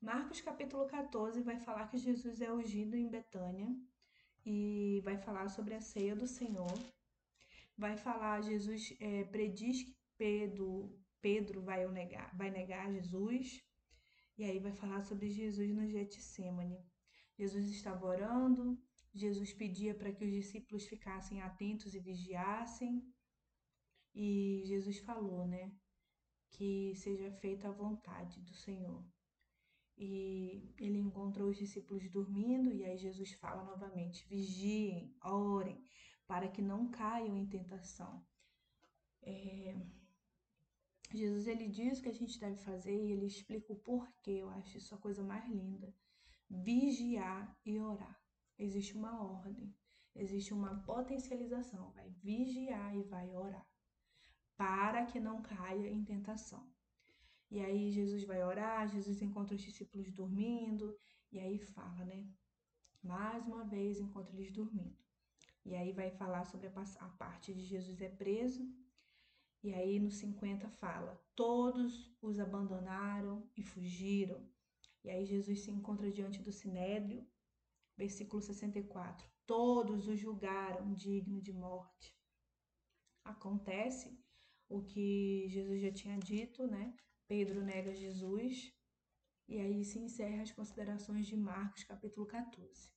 Marcos capítulo 14 vai falar que Jesus é ungido em Betânia e vai falar sobre a ceia do Senhor. Vai falar, Jesus é, prediz que Pedro, Pedro vai, negar, vai negar Jesus. E aí vai falar sobre Jesus no Getsemane. Jesus estava orando, Jesus pedia para que os discípulos ficassem atentos e vigiassem. E Jesus falou, né? Que seja feita a vontade do Senhor. E ele encontrou os discípulos dormindo, e aí Jesus fala novamente: vigiem, orem, para que não caiam em tentação. É... Jesus ele diz o que a gente deve fazer e ele explica o porquê. Eu acho isso a coisa mais linda. Vigiar e orar. Existe uma ordem, existe uma potencialização. Vai vigiar e vai orar para que não caia em tentação. E aí Jesus vai orar, Jesus encontra os discípulos dormindo, e aí fala, né? Mais uma vez encontra eles dormindo. E aí vai falar sobre a, parte de Jesus é preso. E aí no 50 fala: Todos os abandonaram e fugiram. E aí Jesus se encontra diante do sinédrio, versículo 64. Todos o julgaram digno de morte. Acontece o que Jesus já tinha dito, né? Pedro nega Jesus. E aí se encerra as considerações de Marcos, capítulo 14.